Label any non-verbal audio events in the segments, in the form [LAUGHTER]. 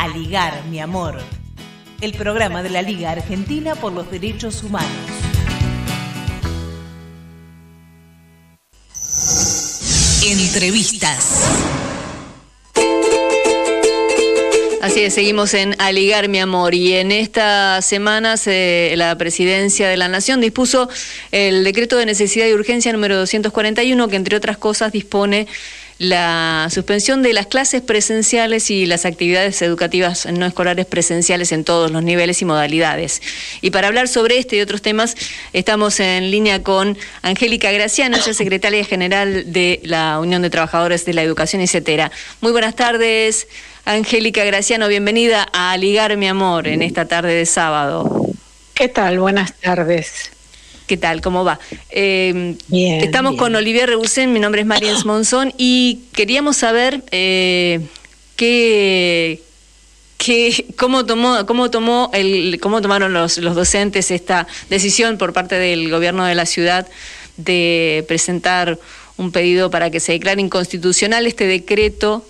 A Ligar, mi amor. El programa de la Liga Argentina por los Derechos Humanos. Entrevistas. Así es, seguimos en Aligar mi amor y en esta semana la Presidencia de la Nación dispuso el decreto de necesidad y urgencia número 241 que entre otras cosas dispone la suspensión de las clases presenciales y las actividades educativas no escolares presenciales en todos los niveles y modalidades. Y para hablar sobre este y otros temas, estamos en línea con Angélica Graciano, ella es secretaria general de la Unión de Trabajadores de la Educación, etcétera. Muy buenas tardes, Angélica Graciano, bienvenida a Ligar mi amor en esta tarde de sábado. ¿Qué tal? Buenas tardes. ¿Qué tal? ¿Cómo va? Eh, estamos con Olivier Rebusén, mi nombre es Mariens [CLEARS THROAT] Monzón y queríamos saber eh, qué, cómo tomó, cómo tomó el, cómo tomaron los, los docentes esta decisión por parte del gobierno de la ciudad de presentar un pedido para que se declare inconstitucional este decreto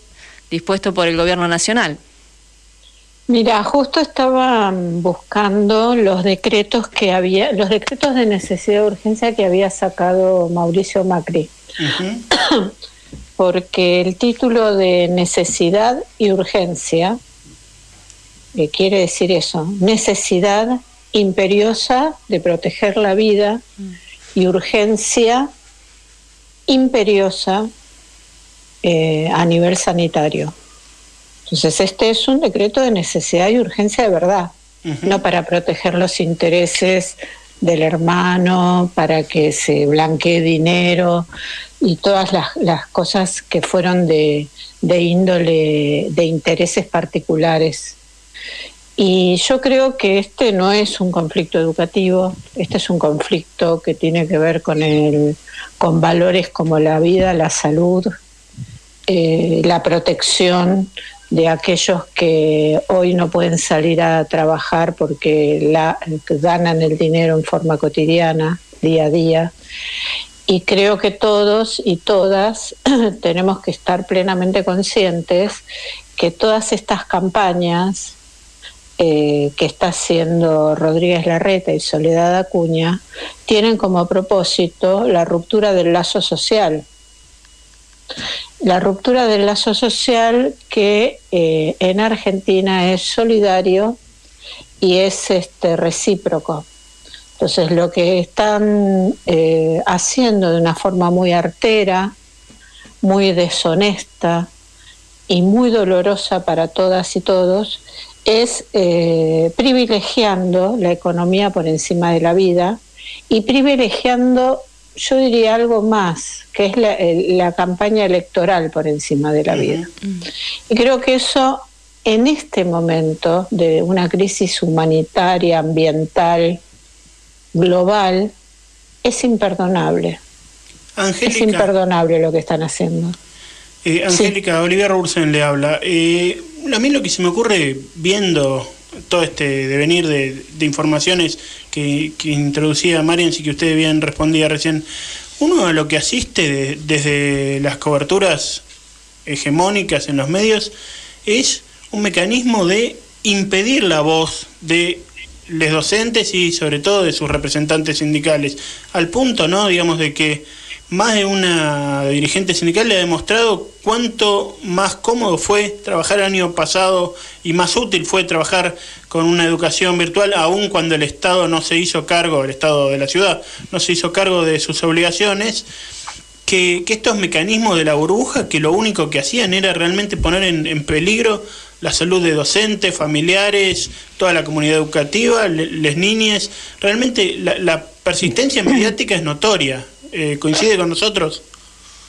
dispuesto por el gobierno nacional. Mira, justo estaba buscando los decretos que había, los decretos de necesidad de urgencia que había sacado Mauricio Macri. [CLEARS THROAT] Porque el título de necesidad y urgencia, quiere decir eso, necesidad imperiosa de proteger la vida y urgencia imperiosa eh, a nivel sanitario. Entonces, este es un decreto de necesidad y urgencia de verdad, no para proteger los intereses del hermano, para que se blanquee dinero y todas las, cosas que fueron de, de índole, de intereses particulares. Y yo creo que este no es un conflicto educativo, este es un conflicto que tiene que ver con, el, con valores como la vida, la salud, eh, la protección de aquellos que hoy no pueden salir a trabajar porque ganan el dinero en forma cotidiana, día a día. Y creo que todos y todas [CLEARS THROAT] tenemos que estar plenamente conscientes que todas estas campañas eh, que está haciendo Rodríguez Larreta y Soledad Acuña tienen como propósito la ruptura del lazo social la ruptura del lazo social que eh, en Argentina es solidario y es este recíproco. Entonces lo que están eh, haciendo de una forma muy artera, muy deshonesta y muy dolorosa para todas y todos es eh, privilegiando la economía por encima de la vida y privilegiando yo diría algo más, que es la, campaña electoral por encima de la vida. Y creo que eso en este momento de una crisis humanitaria, ambiental, global, es imperdonable. es imperdonable lo que están haciendo. Eh, Angélica, Olivia Olivia le habla. Eh, a mí lo que se me ocurre viendo todo este devenir de, informaciones que, introducía Marian y que usted bien respondía recién, uno a lo que asiste desde las coberturas hegemónicas en los medios es un mecanismo de impedir la voz de los docentes y sobre todo de sus representantes sindicales, al punto, ¿no? digamos, de que más de una dirigente sindical le ha demostrado cuánto más cómodo fue trabajar el año pasado y más útil fue trabajar con una educación virtual, aun cuando el Estado no se hizo cargo, el Estado de la ciudad, no se hizo cargo de sus obligaciones, que, estos mecanismos de la burbuja, que lo único que hacían era realmente poner en, peligro la salud de docentes, familiares, toda la comunidad educativa, las niñas, realmente la, la persistencia mediática es notoria. Eh, ¿Coincide con nosotros?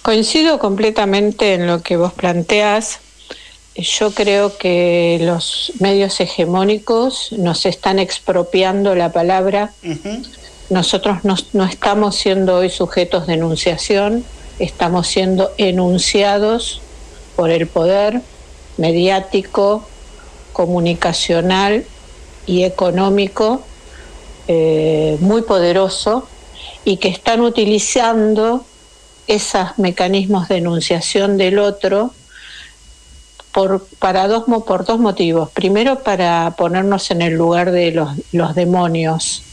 Coincido completamente en lo que vos planteas. Yo creo que los medios hegemónicos nos están expropiando la palabra. Nosotros no, estamos siendo hoy sujetos de enunciación, estamos siendo enunciados por el poder mediático, comunicacional y económico eh, muy poderoso y que están utilizando esos mecanismos de enunciación del otro por, para dos, por dos motivos. Primero, para ponernos en el lugar de los, los demonios.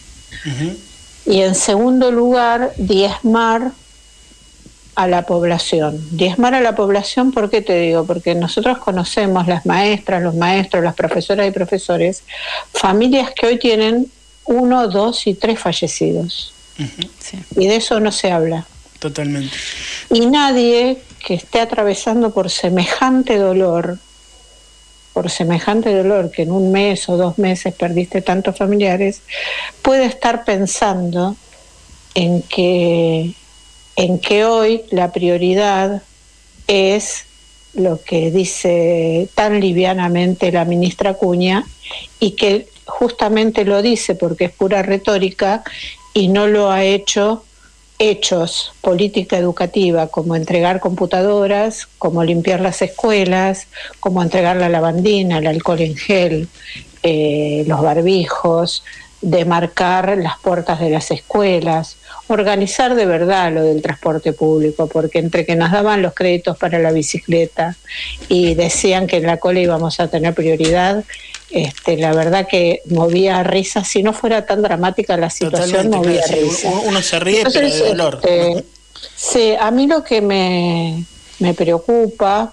Y en segundo lugar, diezmar a la población. Diezmar a la población, ¿por qué te digo? Porque nosotros conocemos las maestras, los maestros, las profesoras y profesores, familias que hoy tienen uno, dos y tres fallecidos. Y de eso no se habla. Totalmente. Y nadie que esté atravesando por semejante dolor, por semejante dolor que en un mes o dos meses perdiste tantos familiares, puede estar pensando en que, en que hoy la prioridad es lo que dice tan livianamente la ministra Cuña y que justamente lo dice porque es pura retórica y no lo ha hecho hechos, política educativa, como entregar computadoras, como limpiar las escuelas, como entregar la lavandina, el alcohol en gel, eh, los barbijos, demarcar las puertas de las escuelas, organizar de verdad lo del transporte público, porque entre que nos daban los créditos para la bicicleta y decían que en la cola íbamos a tener prioridad, este, la verdad que movía risa, si no fuera tan dramática la situación, movía risa. Uno se ríe, pero de dolor. Este, sí, a mí lo que me, preocupa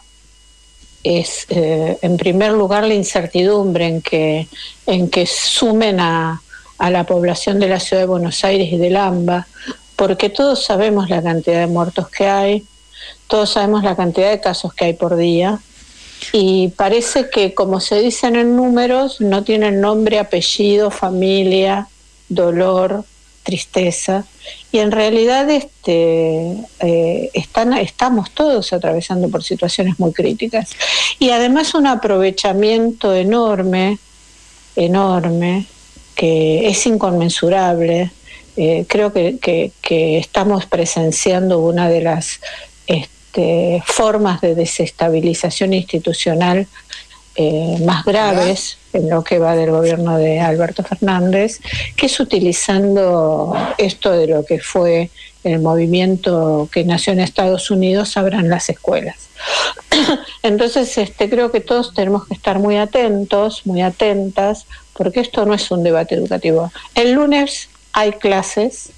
es, eh, en primer lugar, la incertidumbre en que, en que sumen a, a la población de la ciudad de Buenos Aires y del AMBA, porque todos sabemos la cantidad de muertos que hay, todos sabemos la cantidad de casos que hay por día, y parece que, como se dicen en números, no tienen nombre, apellido, familia, dolor, tristeza. Y en realidad este, eh, están, estamos todos atravesando por situaciones muy críticas. Y además un aprovechamiento enorme, enorme, que es inconmensurable. Eh, creo que, que, estamos presenciando una de las formas de desestabilización institucional eh, más graves en lo que va del gobierno de Alberto Fernández, que es utilizando esto de lo que fue el movimiento que nació en Estados Unidos, abran las escuelas. [CLEARS THROAT] Entonces, este, creo que todos tenemos que estar muy atentos, muy atentas, porque esto no es un debate educativo. El lunes hay clases,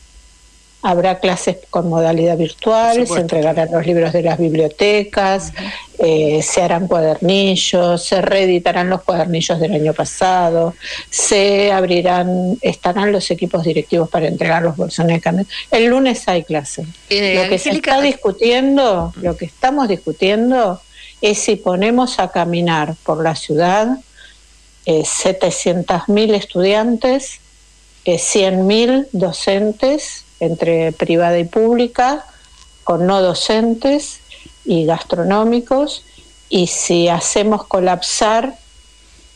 Habrá clases con modalidad virtual, se entregarán los libros de las bibliotecas, eh, se harán cuadernillos, se reeditarán los cuadernillos del año pasado, se abrirán, estarán los equipos directivos para entregar los bolsones de cambio. El lunes hay clase. Eh, lo que se está discutiendo, lo que estamos discutiendo es si ponemos a caminar por la ciudad eh, 700.000 estudiantes, eh, 100.000 docentes, entre privada y pública, con no docentes y gastronómicos, y si hacemos colapsar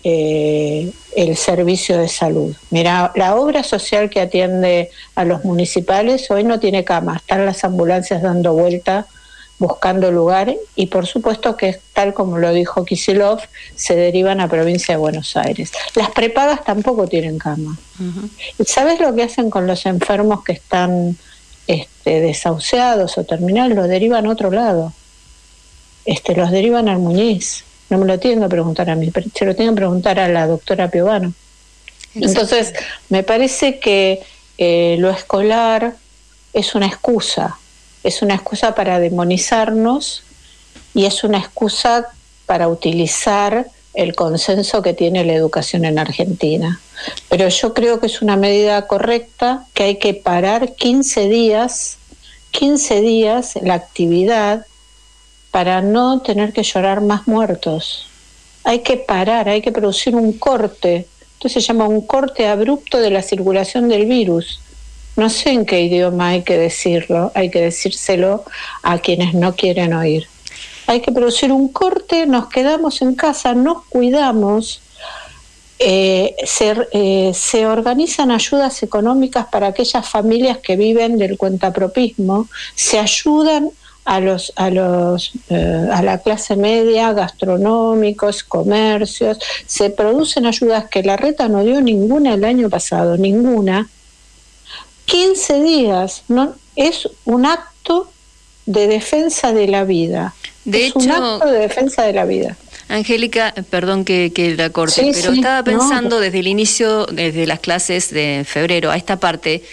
eh, el servicio de salud. Mira, la obra social que atiende a los municipales hoy no tiene cama, están las ambulancias dando vuelta buscando lugar y por supuesto que tal como lo dijo Kisilov, se derivan a provincia de Buenos Aires. Las prepagas tampoco tienen cama. ¿Y sabes lo que hacen con los enfermos que están este, desahuciados o terminales? Los derivan a otro lado. Este, los derivan al Muñiz. No me lo tienen que preguntar a mí, se lo tienen que preguntar a la doctora Piovano. Entonces, me parece que eh, lo escolar es una excusa es una excusa para demonizarnos y es una excusa para utilizar el consenso que tiene la educación en Argentina. Pero yo creo que es una medida correcta, que hay que parar 15 días, 15 días la actividad para no tener que llorar más muertos. Hay que parar, hay que producir un corte. Entonces se llama un corte abrupto de la circulación del virus. No sé en qué idioma hay que decirlo, hay que decírselo a quienes no quieren oír. Hay que producir un corte, nos quedamos en casa, nos cuidamos, eh, eh, se, organizan ayudas económicas para aquellas familias que viven del cuentapropismo, se ayudan a los a los eh, a la clase media, gastronómicos, comercios, se producen ayudas que la reta no dio ninguna el año pasado, ninguna 15 días, ¿no? Es un acto de defensa de la vida. De es un acto de defensa de la vida. Angélica, perdón que, que la corte, pero estaba pensando desde el inicio, desde las clases de febrero a esta parte,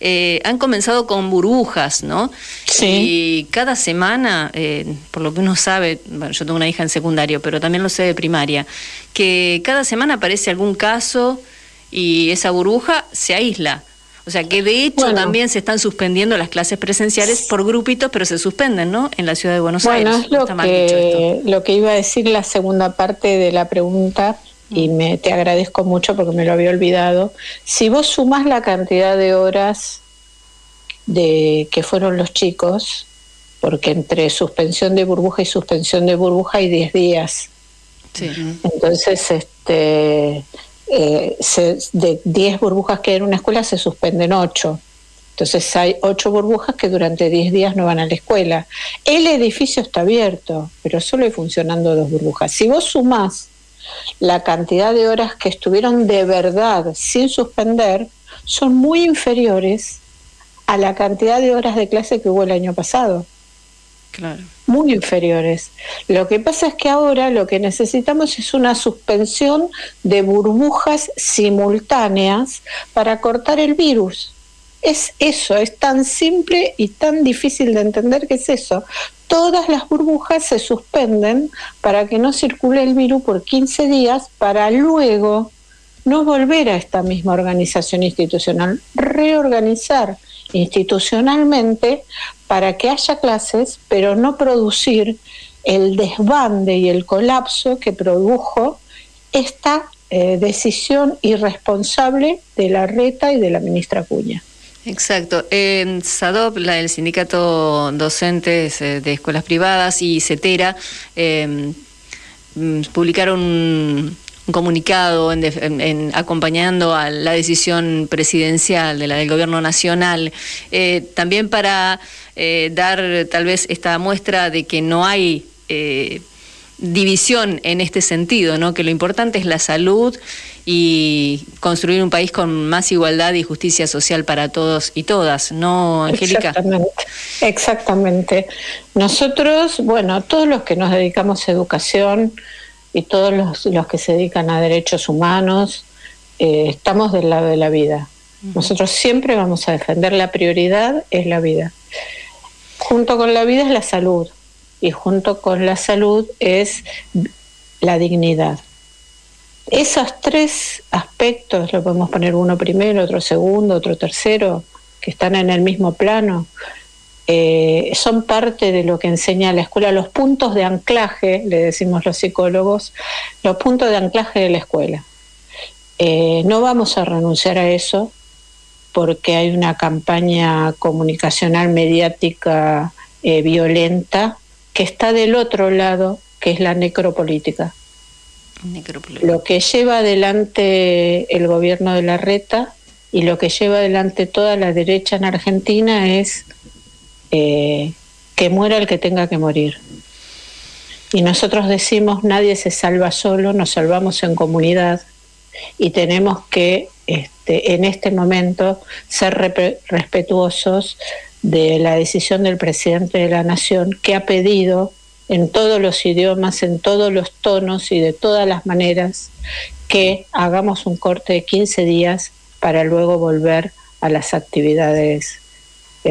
eh, han comenzado con burbujas, ¿no? Sí. Y cada semana, eh, por lo que uno sabe, bueno, yo tengo una hija en secundario, pero también lo sé de primaria, que cada semana aparece algún caso y esa burbuja se aísla. O sea que de hecho también se están suspendiendo las clases presenciales por grupitos, pero se suspenden, ¿no? En la ciudad de Buenos Aires. Bueno, es lo, que, lo que iba a decir la segunda parte de la pregunta y mm. me te agradezco mucho porque me lo había olvidado. Si vos sumas la cantidad de horas de que fueron los chicos, porque entre suspensión de burbuja y suspensión de burbuja hay 10 días. Sí. Entonces, este eh, de 10 burbujas que hay en una escuela se suspenden 8. Entonces hay 8 burbujas que durante 10 días no van a la escuela. El edificio está abierto, pero solo hay funcionando dos burbujas. Si vos sumás la cantidad de horas que estuvieron de verdad sin suspender, son muy inferiores a la cantidad de horas de clase que hubo el año pasado. Claro muy inferiores. Lo que pasa es que ahora lo que necesitamos es una suspensión de burbujas simultáneas para cortar el virus. Es eso, es tan simple y tan difícil de entender que es eso. Todas las burbujas se suspenden para que no circule el virus por 15 días para luego no volver a esta misma organización institucional, reorganizar institucionalmente para que haya clases, pero no producir el desbande y el colapso que produjo esta eh, decisión irresponsable de la RETA y de la ministra Cuña. Exacto. Eh, SADOP, la, el sindicato docentes eh, de escuelas privadas y CETERA eh, mm, publicaron un comunicado en, acompañando a la decisión presidencial de la del gobierno nacional, eh, también para eh, dar tal vez esta muestra de que no hay eh, división en este sentido, ¿no? que lo importante es la salud y construir un país con más igualdad y justicia social para todos y todas, ¿no, Angélica? Exactamente, exactamente. Nosotros, bueno, todos los que nos dedicamos a educación, y todos los, que se dedican a derechos humanos, eh, estamos del lado de la vida. Nosotros siempre vamos a defender la prioridad, es la vida. Junto con la vida es la salud y junto con la salud es la dignidad. Esos tres aspectos, lo podemos poner uno primero, otro segundo, otro tercero, que están en el mismo plano, eh, son parte de lo que enseña la escuela, los puntos de anclaje, le decimos los psicólogos, los puntos de anclaje de la escuela. Eh, no vamos a renunciar a eso porque hay una campaña comunicacional mediática eh, violenta que está del otro lado, que es la necropolítica. necropolítica. Lo que lleva adelante el gobierno de la reta y lo que lleva adelante toda la derecha en Argentina es eh, que muera el que tenga que morir. Y nosotros decimos, nadie se salva solo, nos salvamos en comunidad y tenemos que este, en este momento ser respetuosos de la decisión del presidente de la Nación que ha pedido en todos los idiomas, en todos los tonos y de todas las maneras que hagamos un corte de 15 días para luego volver a las actividades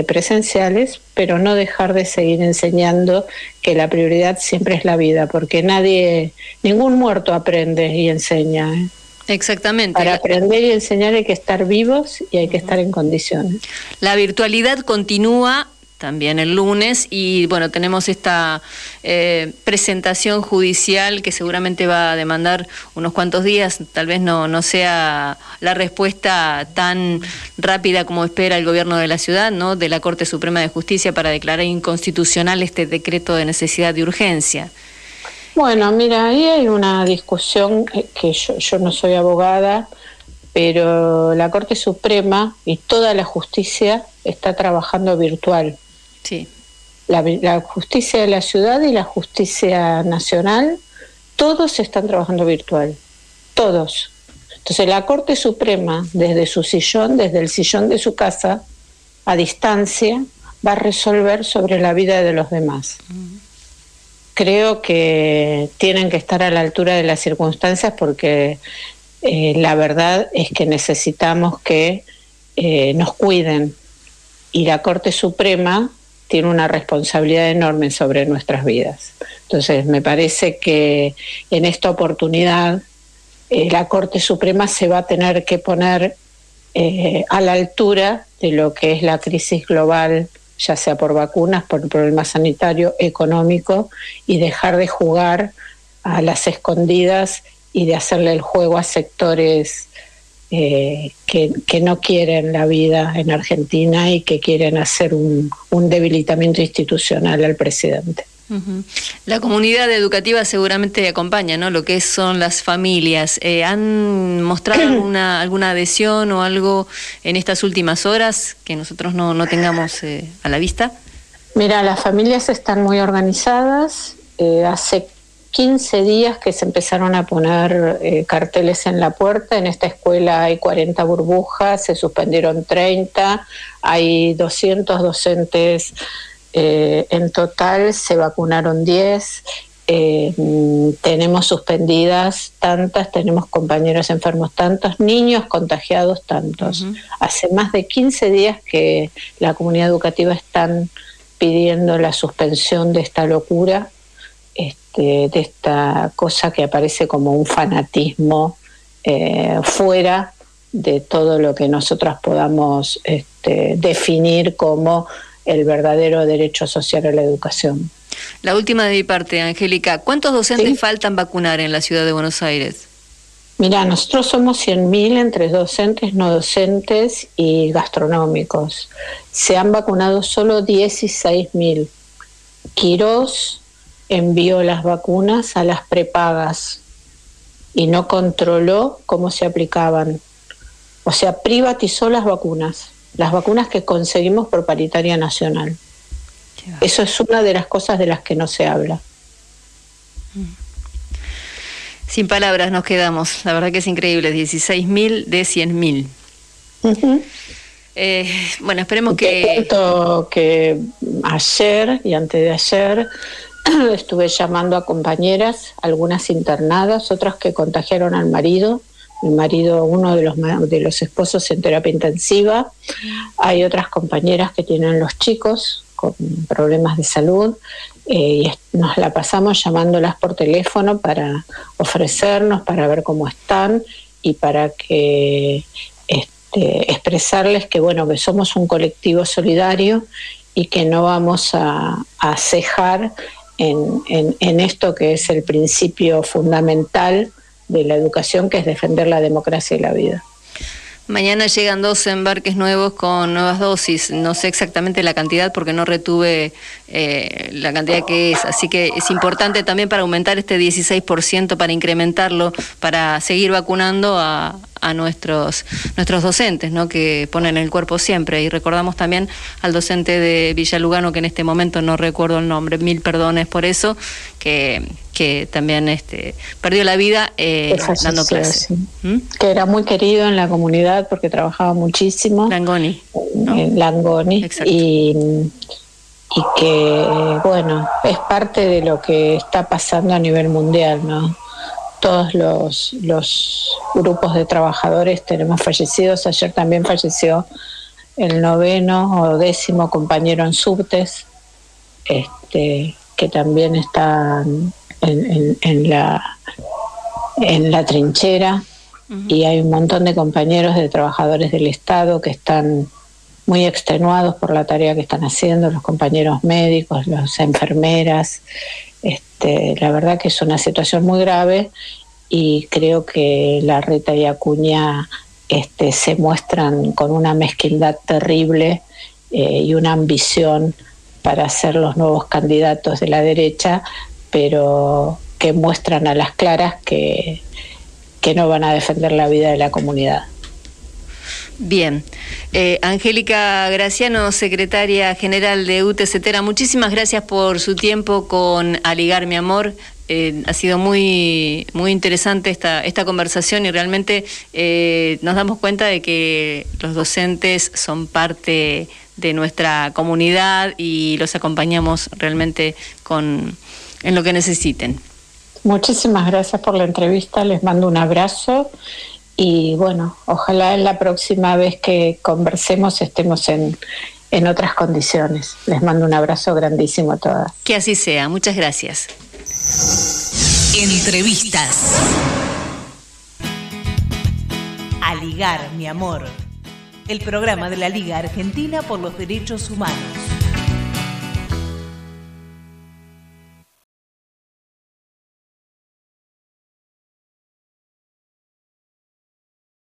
presenciales, pero no dejar de seguir enseñando que la prioridad siempre es la vida, porque nadie, ningún muerto aprende y enseña. ¿eh? Exactamente. Para aprender y enseñar hay que estar vivos y hay que estar en condiciones. La virtualidad continúa también el lunes y bueno, tenemos esta eh, presentación judicial que seguramente va a demandar unos cuantos días, tal vez no, no sea la respuesta tan rápida como espera el gobierno de la ciudad, ¿no? de la Corte Suprema de Justicia para declarar inconstitucional este decreto de necesidad de urgencia. Bueno, mira, ahí hay una discusión que yo, yo no soy abogada, pero la Corte Suprema y toda la justicia está trabajando virtual. Sí. La, justicia de la ciudad y la justicia nacional, todos están trabajando virtual, todos. Entonces la Corte Suprema, desde su sillón, desde el sillón de su casa, a distancia, va a resolver sobre la vida de los demás. creo que tienen que estar a la altura de las circunstancias porque eh, la verdad es que necesitamos que eh, nos cuiden y la Corte Suprema tiene una responsabilidad enorme sobre nuestras vidas. Entonces, me parece que en esta oportunidad eh, la Corte Suprema se va a tener que poner a la altura de lo que es la crisis global ya sea por vacunas, por el problema sanitario, económico, y dejar de jugar a las escondidas y de hacerle el juego a sectores eh, que, no quieren la vida en Argentina y que quieren hacer un debilitamiento institucional al presidente. La comunidad educativa seguramente acompaña, ¿no? Lo que son las familias. Eh, ¿Han mostrado [CLEARS THROAT] alguna, alguna adhesión o algo en estas últimas horas que nosotros no, no tengamos eh, a la vista? Mira, las familias están muy organizadas. Eh, hace 15 días que se empezaron a poner carteles en la puerta. En esta escuela hay 40 burbujas, se suspendieron 30, hay 200 docentes eh, en total se vacunaron 10. Eh, tenemos suspendidas tantas, tenemos compañeros enfermos tantos, niños contagiados tantos. Hace más de 15 días que la comunidad educativa están pidiendo la suspensión de esta locura, este, de esta cosa que aparece como un fanatismo eh, fuera de todo lo que nosotras podamos este, definir como el verdadero derecho social a la educación. La última de mi parte, Angélica, ¿cuántos docentes faltan vacunar en la ciudad de Buenos Aires? Mira, nosotros somos 100.000 entre docentes, no docentes y gastronómicos. Se han vacunado solo 16.000. Quirós envió las vacunas a las prepagas y no controló cómo se aplicaban. O sea, privatizó las vacunas las vacunas que conseguimos por paritaria nacional. Eso es una de las cosas de las que no se habla. Mm. Sin palabras nos quedamos. La verdad que es increíble. 16.000 de 100.000. eh, bueno, esperemos que... que ayer y antes de ayer [CLEARS THROAT] estuve llamando a compañeras, algunas internadas, otras que contagiaron al marido mi marido, uno de los, de los esposos en terapia intensiva. Hay otras compañeras que tienen los chicos con problemas de salud eh, y nos la pasamos llamándolas por teléfono para ofrecernos, para ver cómo están y para que este, expresarles que bueno que somos un colectivo solidario y que no vamos a, cejar en, esto que es el principio fundamental de la educación, que es defender la democracia y la vida. Mañana llegan dos embarques nuevos con nuevas dosis. No sé exactamente la cantidad porque no retuve eh, la cantidad que es. Así que es importante también para aumentar este 16%, para incrementarlo, para seguir vacunando a, a nuestros, nuestros docentes, ¿no? que ponen el cuerpo siempre. Y recordamos también al docente de Villalugano, que en este momento no recuerdo el nombre, mil perdones por eso, que, que también este, perdió la vida eh, dando clases. ¿Mm? Que era muy querido en la comunidad porque trabajaba muchísimo. Langoni. En Langoni. Y, y que, bueno, es parte de lo que está pasando a nivel mundial, ¿no? Todos los, los grupos de trabajadores tenemos fallecidos. Ayer también falleció el noveno o décimo compañero en subtes, este, que también está en, en, la, en la trinchera. Y hay un montón de compañeros de trabajadores del Estado que están muy extenuados por la tarea que están haciendo, los compañeros médicos, las enfermeras, este, la verdad que es una situación muy grave y creo que la Reta y Acuña este, se muestran con una mezquindad terrible eh, y una ambición para ser los nuevos candidatos de la derecha, pero que muestran a las claras que, que no van a defender la vida de la comunidad. Bien. Eh, Angélica Graciano, secretaria general de UTCTera, muchísimas gracias por su tiempo con Aligar Mi Amor. Eh, ha sido muy, muy interesante esta, esta conversación y realmente eh, nos damos cuenta de que los docentes son parte de nuestra comunidad y los acompañamos realmente con en lo que necesiten. Muchísimas gracias por la entrevista, les mando un abrazo y bueno, ojalá la próxima vez que conversemos estemos en, en otras condiciones. Les mando un abrazo grandísimo a todas. Que así sea, muchas gracias. Entrevistas. A ligar, mi amor. El programa de la Liga Argentina por los Derechos Humanos.